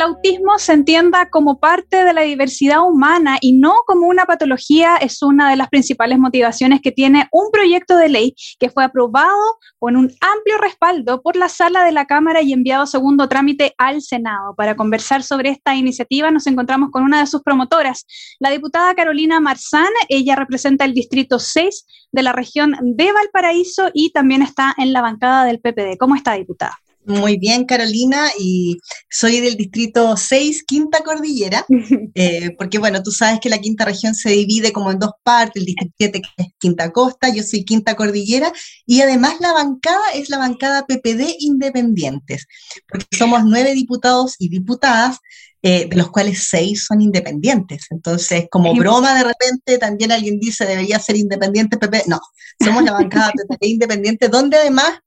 El autismo se entienda como parte de la diversidad humana y no como una patología es una de las principales motivaciones que tiene un proyecto de ley que fue aprobado con un amplio respaldo por la sala de la Cámara y enviado a segundo trámite al Senado. Para conversar sobre esta iniciativa nos encontramos con una de sus promotoras, la diputada Carolina Marzán. Ella representa el distrito 6 de la región de Valparaíso y también está en la bancada del PPD. ¿Cómo está, diputada? Muy bien, Carolina, y soy del distrito 6, Quinta Cordillera, eh, porque bueno, tú sabes que la quinta región se divide como en dos partes, el distrito 7 que es Quinta Costa, yo soy Quinta Cordillera, y además la bancada es la bancada PPD Independientes, porque somos nueve diputados y diputadas, eh, de los cuales seis son independientes. Entonces, como broma de repente, también alguien dice debería ser independiente PP. No, somos la bancada PPD Independiente, donde además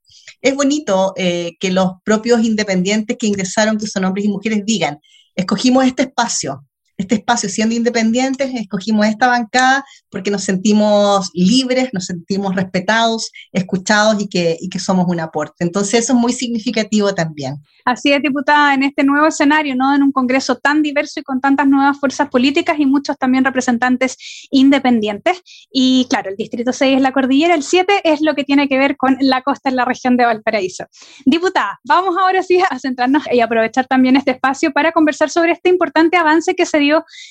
es bonito eh, que los propios independientes que ingresaron, que son hombres y mujeres, digan, escogimos este espacio este espacio siendo independientes, escogimos esta bancada porque nos sentimos libres, nos sentimos respetados, escuchados y que, y que somos un aporte. Entonces eso es muy significativo también. Así es, diputada, en este nuevo escenario, ¿no? En un Congreso tan diverso y con tantas nuevas fuerzas políticas y muchos también representantes independientes. Y claro, el Distrito 6 es la cordillera, el 7 es lo que tiene que ver con la costa en la región de Valparaíso. Diputada, vamos ahora sí a centrarnos y aprovechar también este espacio para conversar sobre este importante avance que se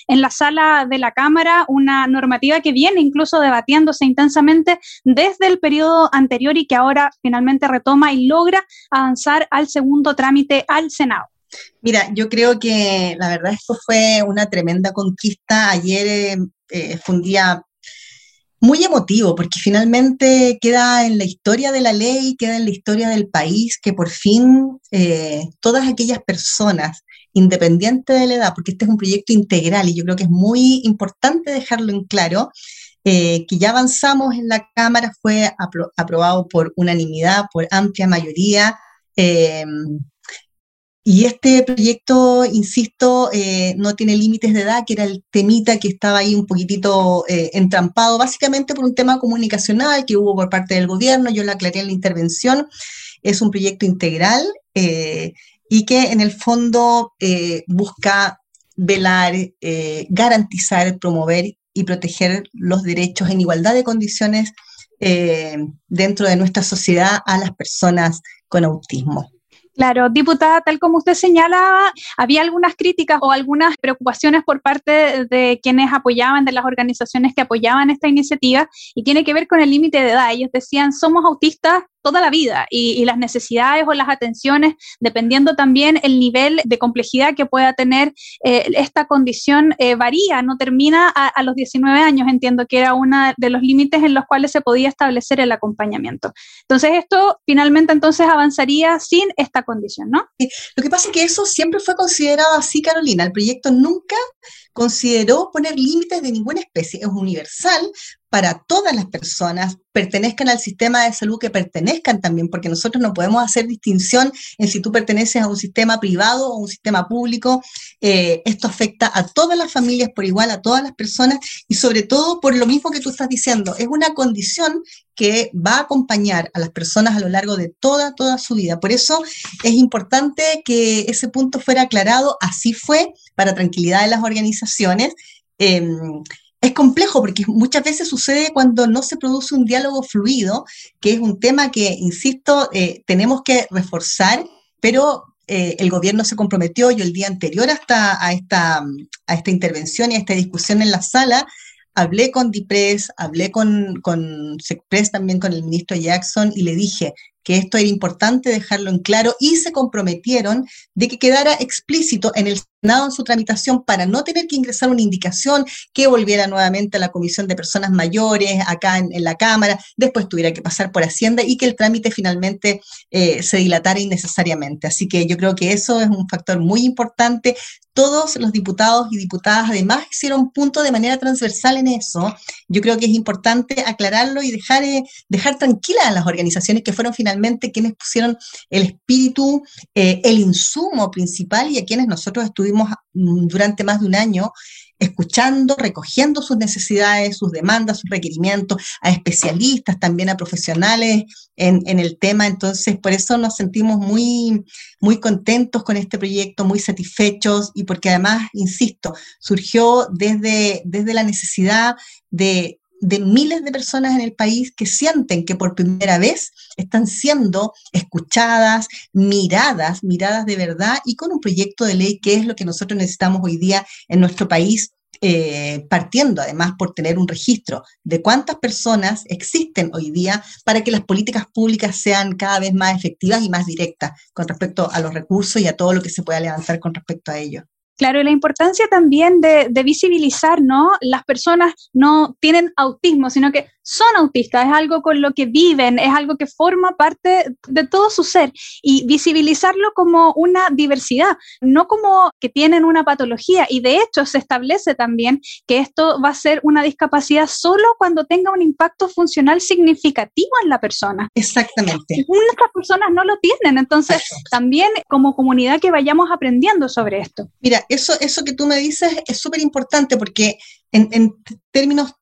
en la sala de la Cámara una normativa que viene incluso debatiéndose intensamente desde el periodo anterior y que ahora finalmente retoma y logra avanzar al segundo trámite al Senado. Mira, yo creo que la verdad esto fue una tremenda conquista. Ayer eh, eh, fue un día muy emotivo porque finalmente queda en la historia de la ley, queda en la historia del país que por fin eh, todas aquellas personas independiente de la edad, porque este es un proyecto integral y yo creo que es muy importante dejarlo en claro, eh, que ya avanzamos en la Cámara, fue aprobado por unanimidad, por amplia mayoría. Eh, y este proyecto, insisto, eh, no tiene límites de edad, que era el temita que estaba ahí un poquitito entrampado, básicamente por un tema comunicacional que hubo por parte del gobierno, yo lo aclaré en la intervención, es un proyecto integral y que en el fondo eh, busca velar, eh, garantizar, promover y proteger los derechos en igualdad de condiciones eh, dentro de nuestra sociedad a las personas con autismo. Claro, diputada, tal como usted señalaba, había algunas críticas o algunas preocupaciones por parte de quienes apoyaban, de las organizaciones que apoyaban esta iniciativa, y tiene que ver con el límite de edad. Ellos decían, somos autistas, toda la vida y, las necesidades o las atenciones, dependiendo también el nivel de complejidad que pueda tener eh, esta condición, eh, varía, no termina a, los 19 años, entiendo que era uno de los límites en los cuales se podía establecer el acompañamiento. Entonces, esto finalmente entonces avanzaría sin esta condición, ¿no? Lo que pasa es que eso siempre fue considerado así, Carolina. El proyecto nunca consideró poner límites de ninguna especie, es universal para todas las personas, pertenezcan al sistema de salud que pertenezcan también, porque nosotros no podemos hacer distinción en si tú perteneces a un sistema privado o un sistema público. Eh, esto afecta a todas las familias por igual, a todas las personas y sobre todo por lo mismo que tú estás diciendo, es una condición que va a acompañar a las personas a lo largo de toda, toda su vida. Por eso es importante que ese punto fuera aclarado, así fue, para tranquilidad de las organizaciones. Em, es complejo porque muchas veces sucede cuando no se produce un diálogo fluido, que es un tema que, insisto, eh, tenemos que reforzar, pero eh, el gobierno se comprometió, yo el día anterior hasta a esta, a esta intervención y a esta discusión en la sala, hablé con DIPRES, hablé con, con SECPRES también con el ministro Jackson y le dije, que esto era importante dejarlo en claro y se comprometieron de que quedara explícito en el en su tramitación para no tener que ingresar una indicación que volviera nuevamente a la Comisión de Personas Mayores, acá en, la Cámara, después tuviera que pasar por Hacienda y que el trámite finalmente eh, se dilatara innecesariamente. Así que yo creo que eso es un factor muy importante. Todos los diputados y diputadas además hicieron punto de manera transversal en eso. Yo creo que es importante aclararlo y dejar, eh, dejar tranquilas a las organizaciones que fueron finalmente quienes pusieron el espíritu, eh, el insumo principal y a quienes nosotros estuvimos mm, durante más de un año escuchando, recogiendo sus necesidades, sus demandas, sus requerimientos, a especialistas, también a profesionales en, el tema. Entonces, por eso nos sentimos muy, muy contentos con este proyecto, muy satisfechos y porque además, insisto, surgió desde, desde la necesidad de de miles de personas en el país que sienten que por primera vez están siendo escuchadas, miradas, miradas de verdad y con un proyecto de ley que es lo que nosotros necesitamos hoy día en nuestro país, eh, partiendo además por tener un registro de cuántas personas existen hoy día para que las políticas públicas sean cada vez más efectivas y más directas con respecto a los recursos y a todo lo que se pueda levantar con respecto a ello. Claro, y la importancia también de, de, visibilizar, ¿no? Las personas no tienen autismo, sino que son autistas, es algo con lo que viven, es algo que forma parte de todo su ser y visibilizarlo como una diversidad, no como que tienen una patología. Y de hecho se establece también que esto va a ser una discapacidad solo cuando tenga un impacto funcional significativo en la persona. Exactamente. Muchas personas no lo tienen, entonces también como comunidad que vayamos aprendiendo sobre esto. Mira, eso, eso que tú me dices es súper importante porque en, en términos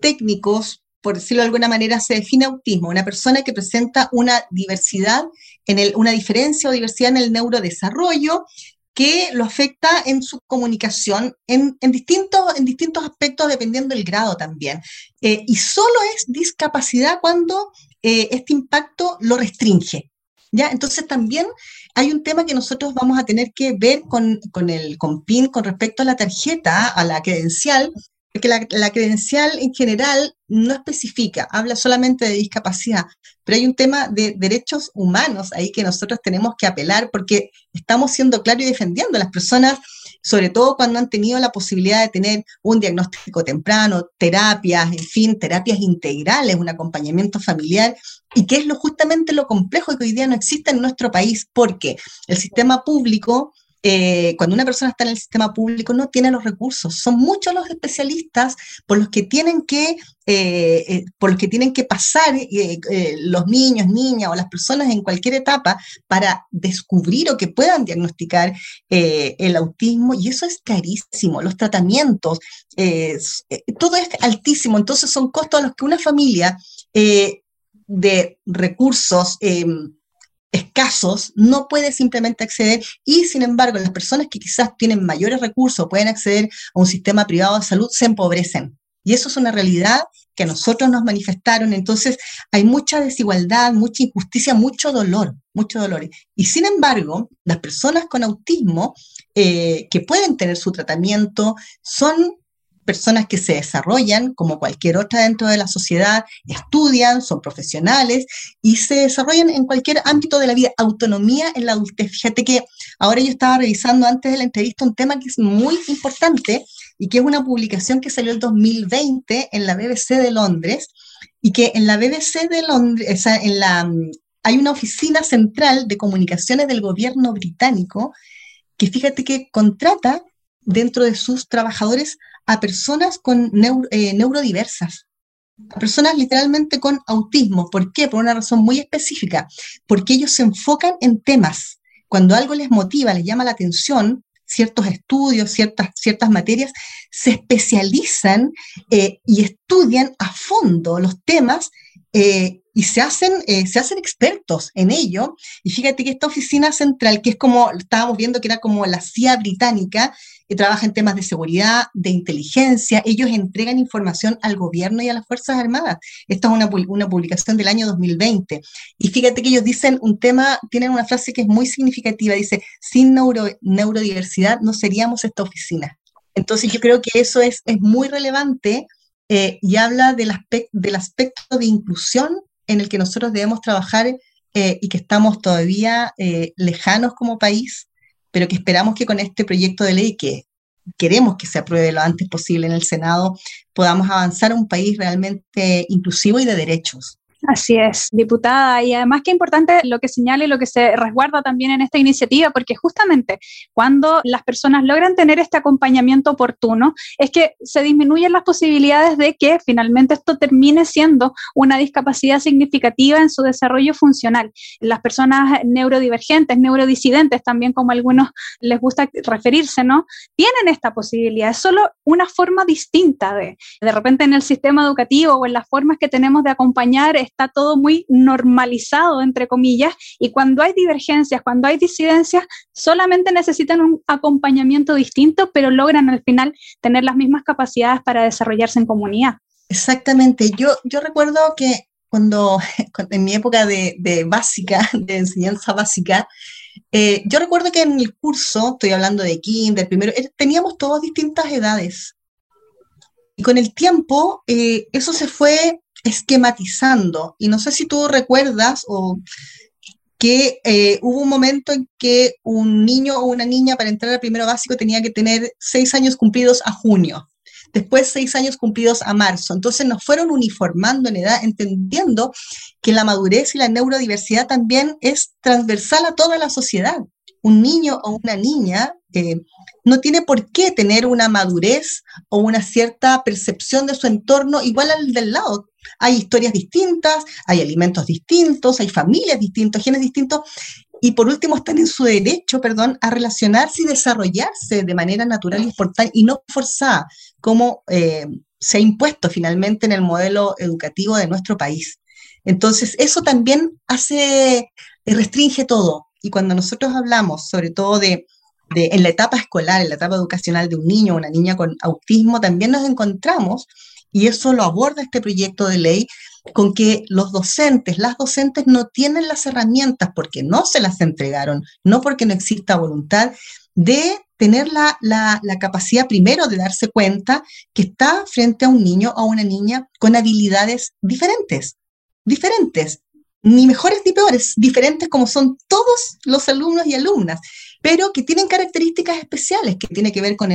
técnicos, por decirlo de alguna manera, se define autismo, una persona que presenta una diversidad, en el, una diferencia o diversidad en el neurodesarrollo que lo afecta en su comunicación en, distintos, en distintos aspectos dependiendo del grado también. Eh, y solo es discapacidad cuando eh, este impacto lo restringe. ¿ya? Entonces también hay un tema que nosotros vamos a tener que ver con, con el con PIN con respecto a la tarjeta, a la credencial, porque la, credencial en general no especifica, habla solamente de discapacidad, pero hay un tema de derechos humanos ahí que nosotros tenemos que apelar porque estamos siendo claros y defendiendo a las personas, sobre todo cuando han tenido la posibilidad de tener un diagnóstico temprano, terapias, en fin, terapias integrales, un acompañamiento familiar, y que es lo, justamente lo complejo que hoy día no existe en nuestro país, porque el sistema público eh, cuando una persona está en el sistema público no tiene los recursos. Son muchos los especialistas por los que tienen que, eh, eh, por los que, tienen que pasar los niños, niñas o las personas en cualquier etapa para descubrir o que puedan diagnosticar el autismo y eso es carísimo. Los tratamientos, todo es altísimo. Entonces son costos a los que una familia de recursos em, escasos no puede simplemente acceder y sin embargo las personas que quizás tienen mayores recursos pueden acceder a un sistema privado de salud se empobrecen. Y eso es una realidad que a nosotros nos manifestaron. Entonces hay mucha desigualdad, mucha injusticia, mucho dolor, mucho dolor. Y sin embargo, las personas con autismo eh, que pueden tener su tratamiento son personas que se desarrollan como cualquier otra dentro de la sociedad, estudian, son profesionales y se desarrollan en cualquier ámbito de la vida. Autonomía en la adultez. Fíjate que ahora yo estaba revisando antes de la entrevista un tema que es muy importante y que es una publicación que salió en 2020 en la BBC de Londres y que en la BBC de Londres, o sea, en la, hay una oficina central de comunicaciones del gobierno británico que fíjate que contrata dentro de sus trabajadores a personas con eh, neurodiversas, a personas literalmente con autismo. ¿Por qué? Por una razón muy específica, porque ellos se enfocan en temas. Cuando algo les motiva, les llama la atención, ciertos estudios, ciertas, ciertas materias, se especializan eh, y estudian a fondo los temas eh, y se hacen, se hacen expertos en ello. Y fíjate que esta oficina central, que es como, estábamos viendo que era como la CIA británica, que trabaja en temas de seguridad, de inteligencia. Ellos entregan información al gobierno y a las Fuerzas Armadas. Esta es una, una publicación del año 2020. Y fíjate que ellos dicen un tema, tienen una frase que es muy significativa, dice, sin neuro, neurodiversidad no seríamos esta oficina. Entonces yo creo que eso es, es muy relevante eh, y habla del, aspecto, del aspecto de inclusión en el que nosotros debemos trabajar eh, y que estamos todavía eh, lejanos como país pero que esperamos que con este proyecto de ley que queremos que se apruebe lo antes posible en el Senado, podamos avanzar a un país realmente inclusivo y de derechos. Así es, diputada. Y además que importante lo que señala y lo que se resguarda también en esta iniciativa, porque justamente cuando las personas logran tener este acompañamiento oportuno, es que se disminuyen las posibilidades de que finalmente esto termine siendo una discapacidad significativa en su desarrollo funcional. Las personas neurodivergentes, neurodisidentes, también como a algunos les gusta referirse, ¿no? Tienen esta posibilidad. Es solo una forma distinta de, de repente en el sistema educativo o en las formas que tenemos de acompañar está todo muy normalizado, entre comillas, y cuando hay divergencias, cuando hay disidencias, solamente necesitan un acompañamiento distinto, pero logran al final tener las mismas capacidades para desarrollarse en comunidad. Exactamente. Yo, yo recuerdo que cuando, en mi época de, básica, de enseñanza básica, eh, yo recuerdo que en el curso, estoy hablando de kinder, primero, eh, teníamos todas distintas edades. Y con el tiempo, eh, eso se fue esquematizando. Y no sé si tú recuerdas o que eh, hubo un momento en que un niño o una niña para entrar al primero básico tenía que tener seis años cumplidos a junio, después seis años cumplidos a marzo. Entonces nos fueron uniformando en edad, entendiendo que la madurez y la neurodiversidad también es transversal a toda la sociedad. Un niño o una niña eh, no tiene por qué tener una madurez o una cierta percepción de su entorno igual al del lado. Hay historias distintas, hay alimentos distintos, hay familias distintas, genes distintos, y por último están en su derecho, perdón, a relacionarse y desarrollarse de manera natural y espontánea y no forzada, como eh, se ha impuesto finalmente en el modelo educativo de nuestro país. Entonces, eso también hace, restringe todo. Y cuando nosotros hablamos, sobre todo de, en la etapa escolar, en la etapa educacional de un niño o una niña con autismo, también nos encontramos y eso lo aborda este proyecto de ley, con que los docentes, las docentes no tienen las herramientas porque no se las entregaron, no porque no exista voluntad de tener la, la, capacidad primero de darse cuenta que está frente a un niño o una niña con habilidades diferentes, diferentes, ni mejores ni peores, diferentes como son todos los alumnos y alumnas pero que tienen características especiales, que tiene que ver con,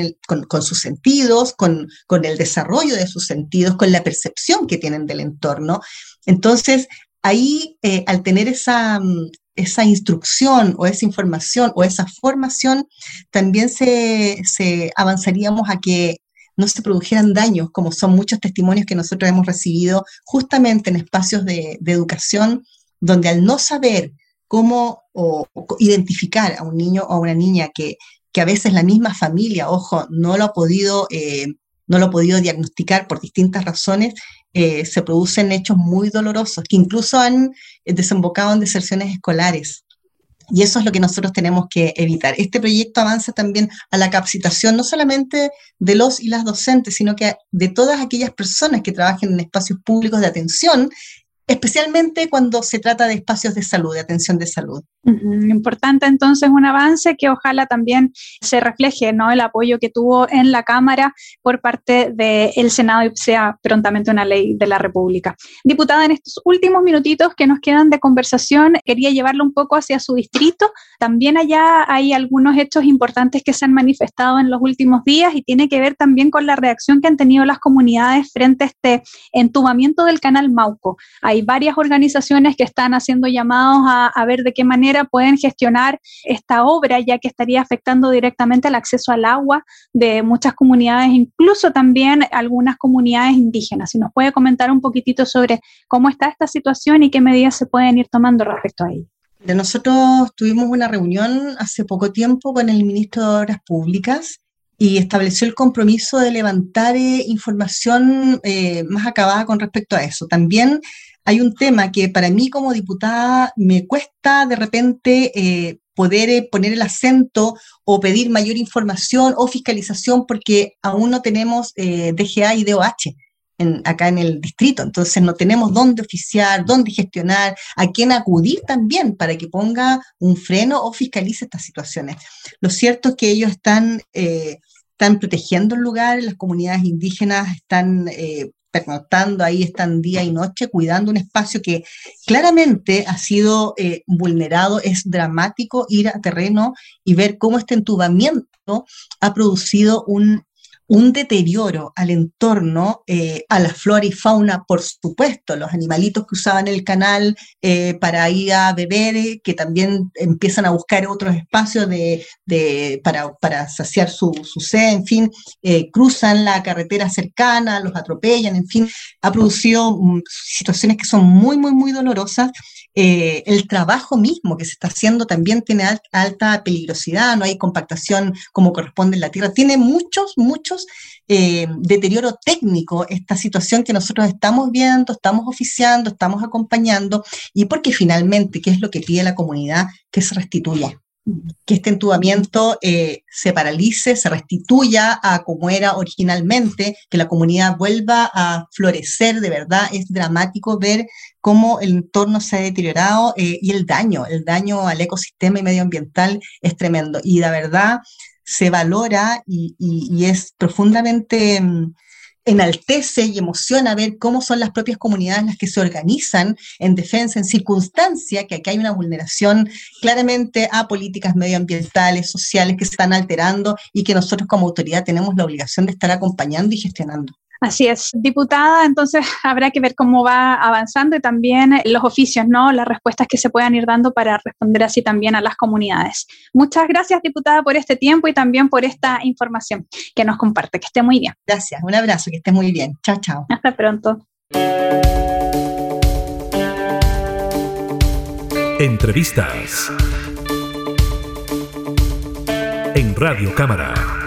con, sus sentidos, con, con, el desarrollo de sus sentidos, con la percepción que tienen del entorno. Entonces, ahí, eh, al tener esa, mm, esa instrucción o esa información o esa formación, también se, se avanzaríamos a que no se produjeran daños, como son muchos testimonios que nosotros hemos recibido justamente en espacios de, de educación, donde al no saber cómo identificar a un niño o a una niña que, que, a veces la misma familia, ojo, no lo ha podido, eh, no lo ha podido diagnosticar por distintas razones, eh, se producen hechos muy dolorosos que incluso han desembocado en deserciones escolares. Y eso es lo que nosotros tenemos que evitar. Este proyecto avanza también a la capacitación no solamente de los y las docentes, sino que de todas aquellas personas que trabajen en espacios públicos de atención especialmente cuando se trata de espacios de salud, de atención de salud. Importante entonces un avance que ojalá también se refleje ¿no? el apoyo que tuvo en la Cámara por parte del Senado y sea prontamente una ley de la República. Diputada, en estos últimos minutitos que nos quedan de conversación, quería llevarlo un poco hacia su distrito. También allá hay algunos hechos importantes que se han manifestado en los últimos días y tiene que ver también con la reacción que han tenido las comunidades frente a este entubamiento del canal Mauco. Hay varias organizaciones que están haciendo llamados a, a ver de qué manera pueden gestionar esta obra, ya que estaría afectando directamente el acceso al agua de muchas comunidades, incluso también algunas comunidades indígenas. Si nos puede comentar un poquitito sobre cómo está esta situación y qué medidas se pueden ir tomando respecto a ello. Nosotros tuvimos una reunión hace poco tiempo con el ministro de Obras Públicas y estableció el compromiso de levantar eh, información eh, más acabada con respecto a eso. También hay un tema que para mí como diputada me cuesta de repente eh, poder eh, poner el acento o pedir mayor información o fiscalización porque aún no tenemos eh, DGA y DOH. acá en el distrito. Entonces no tenemos dónde oficiar, dónde gestionar, a quién acudir también para que ponga un freno o fiscalice estas situaciones. Lo cierto es que ellos están, están protegiendo el lugar, las comunidades indígenas están pernoctando ahí, están día y noche cuidando un espacio que claramente ha sido eh, vulnerado. Es dramático ir a terreno y ver cómo este entubamiento ha producido un, un deterioro al entorno, eh, a la flora y fauna, por supuesto, los animalitos que usaban el canal eh, para ir a beber, eh, que también empiezan a buscar otros espacios de, para, saciar su, su, sed, en fin, cruzan la carretera cercana, los atropellan, en fin, ha producido mm, situaciones que son muy, muy, muy dolorosas eh, el trabajo mismo que se está haciendo también tiene alta peligrosidad, no hay compactación como corresponde en la tierra, tiene muchos, muchos eh, deterioro técnico esta situación que nosotros estamos viendo, estamos oficiando, estamos acompañando y porque finalmente, ¿qué es lo que pide la comunidad? Que se restituya que este entubamiento eh, se paralice, se restituya a como era originalmente, que la comunidad vuelva a florecer, de verdad es dramático ver cómo el entorno se ha deteriorado eh, y el daño, el daño al ecosistema y medioambiental es tremendo. Y de verdad se valora y es profundamente mm, enaltece y emociona ver cómo son las propias comunidades las que se organizan en defensa en circunstancia que aquí hay una vulneración claramente a políticas medioambientales, sociales que se están alterando y que nosotros como autoridad tenemos la obligación de estar acompañando y gestionando. Así es, diputada, entonces habrá que ver cómo va avanzando y también los oficios, ¿no? Las respuestas que se puedan ir dando para responder así también a las comunidades. Muchas gracias, diputada, por este tiempo y también por esta información que nos comparte. Que esté muy bien. Gracias, un abrazo, que esté muy bien. Chao, chao. Hasta pronto. Entrevistas en Radio Cámara.